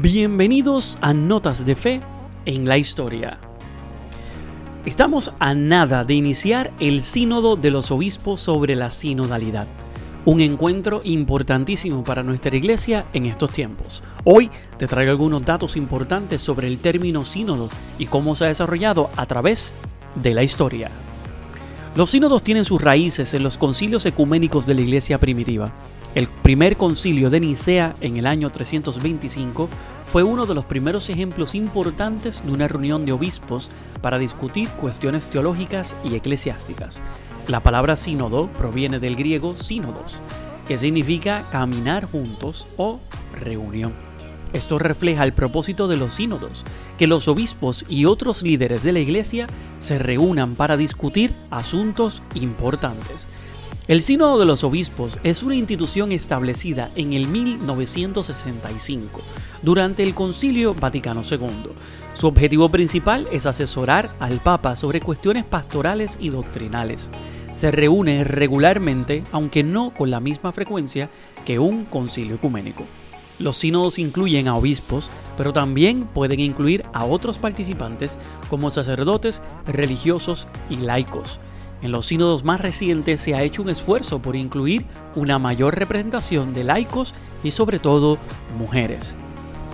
Bienvenidos a Notas de Fe en la Historia. Estamos a nada de iniciar el Sínodo de los Obispos sobre la Sinodalidad, un encuentro importantísimo para nuestra iglesia en estos tiempos. Hoy te traigo algunos datos importantes sobre el término sínodo y cómo se ha desarrollado a través de la historia. Los sínodos tienen sus raíces en los concilios ecuménicos de la iglesia primitiva. El primer concilio de Nicea en el año 325 fue uno de los primeros ejemplos importantes de una reunión de obispos para discutir cuestiones teológicas y eclesiásticas. La palabra sínodo proviene del griego sínodos, que significa caminar juntos o reunión. Esto refleja el propósito de los sínodos, que los obispos y otros líderes de la iglesia se reúnan para discutir asuntos importantes. El Sínodo de los Obispos es una institución establecida en el 1965 durante el Concilio Vaticano II. Su objetivo principal es asesorar al Papa sobre cuestiones pastorales y doctrinales. Se reúne regularmente, aunque no con la misma frecuencia que un concilio ecuménico. Los sínodos incluyen a obispos, pero también pueden incluir a otros participantes como sacerdotes, religiosos y laicos. En los sínodos más recientes se ha hecho un esfuerzo por incluir una mayor representación de laicos y sobre todo mujeres.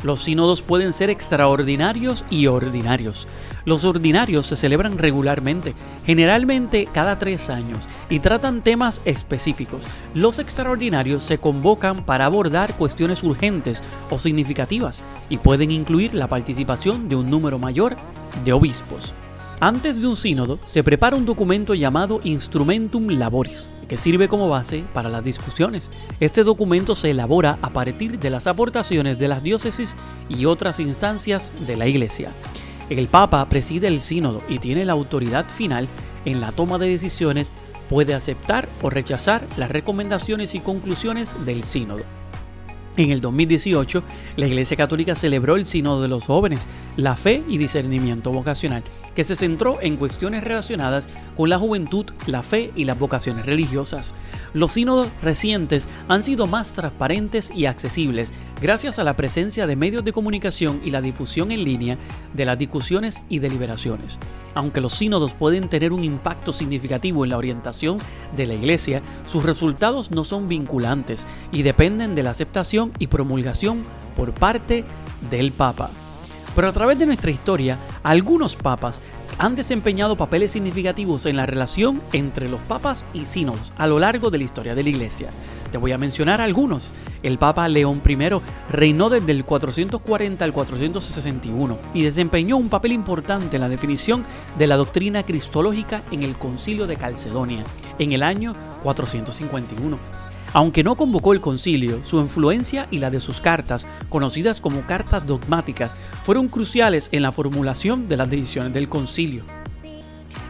Los sínodos pueden ser extraordinarios y ordinarios. Los ordinarios se celebran regularmente, generalmente cada tres años, y tratan temas específicos. Los extraordinarios se convocan para abordar cuestiones urgentes o significativas y pueden incluir la participación de un número mayor de obispos. Antes de un sínodo se prepara un documento llamado Instrumentum Laboris, que sirve como base para las discusiones. Este documento se elabora a partir de las aportaciones de las diócesis y otras instancias de la Iglesia. El Papa preside el sínodo y tiene la autoridad final en la toma de decisiones, puede aceptar o rechazar las recomendaciones y conclusiones del sínodo. En el 2018, la Iglesia Católica celebró el Sínodo de los Jóvenes, la fe y discernimiento vocacional, que se centró en cuestiones relacionadas con la juventud, la fe y las vocaciones religiosas. Los sínodos recientes han sido más transparentes y accesibles gracias a la presencia de medios de comunicación y la difusión en línea de las discusiones y deliberaciones. Aunque los sínodos pueden tener un impacto significativo en la orientación de la Iglesia, sus resultados no son vinculantes y dependen de la aceptación y promulgación por parte del Papa. Pero a través de nuestra historia, algunos papas han desempeñado papeles significativos en la relación entre los papas y sínodos a lo largo de la historia de la Iglesia. Te voy a mencionar algunos. El Papa León I reinó desde el 440 al 461 y desempeñó un papel importante en la definición de la doctrina cristológica en el Concilio de Calcedonia en el año 451. Aunque no convocó el concilio, su influencia y la de sus cartas, conocidas como cartas dogmáticas, fueron cruciales en la formulación de las decisiones del concilio.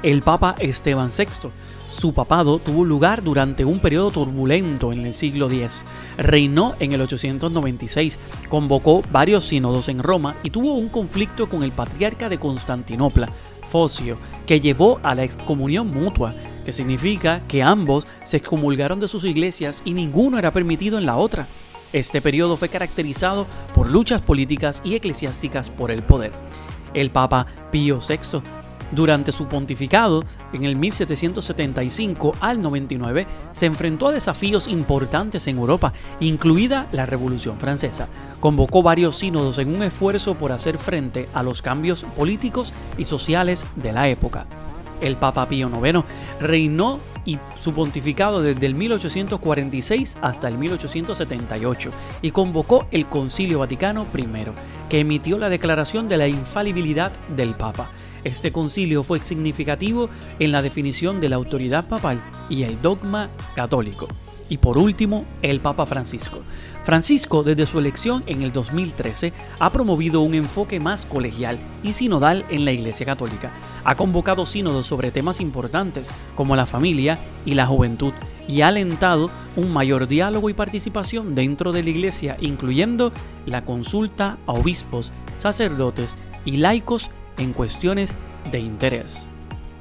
El Papa Esteban VI su papado tuvo lugar durante un periodo turbulento en el siglo X. Reinó en el 896, convocó varios sínodos en Roma y tuvo un conflicto con el patriarca de Constantinopla, Que llevó a la excomunión mutua, que significa que ambos se excomulgaron de sus iglesias y ninguno era permitido en la otra. Este periodo fue caracterizado por luchas políticas y eclesiásticas por el poder. El Papa Pío VI durante su pontificado, en el 1775 al 99, se enfrentó a desafíos importantes en Europa, incluida la Revolución Francesa. Convocó varios sínodos en un esfuerzo por hacer frente a los cambios políticos y sociales de la época. El Papa Pío IX reinó y su pontificado desde el 1846 hasta el 1878 y convocó el Concilio Vaticano I, que emitió la declaración de la infalibilidad del Papa. Este concilio fue significativo en la definición de la autoridad papal y el dogma católico. Y por último, el Papa Francisco. Francisco, desde su elección en el 2013, ha promovido un enfoque más colegial y sinodal en la Iglesia Católica. Ha convocado sínodos sobre temas importantes como la familia y la juventud y ha alentado un mayor diálogo y participación dentro de la Iglesia, incluyendo la consulta a obispos, sacerdotes y laicos en cuestiones de interés.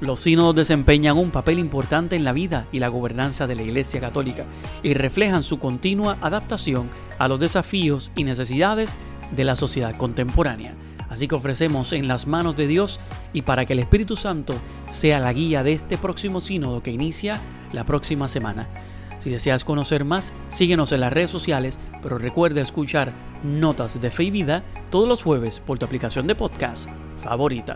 Los sínodos desempeñan un papel importante en la vida y la gobernanza de la Iglesia Católica y reflejan su continua adaptación a los desafíos y necesidades de la sociedad contemporánea. Así que ofrecemos en las manos de Dios y para que el Espíritu Santo sea la guía de este próximo sínodo que inicia la próxima semana. Si deseas conocer más, síguenos en las redes sociales, pero recuerda escuchar Notas de Fe y Vida todos los jueves por tu aplicación de podcast favorita.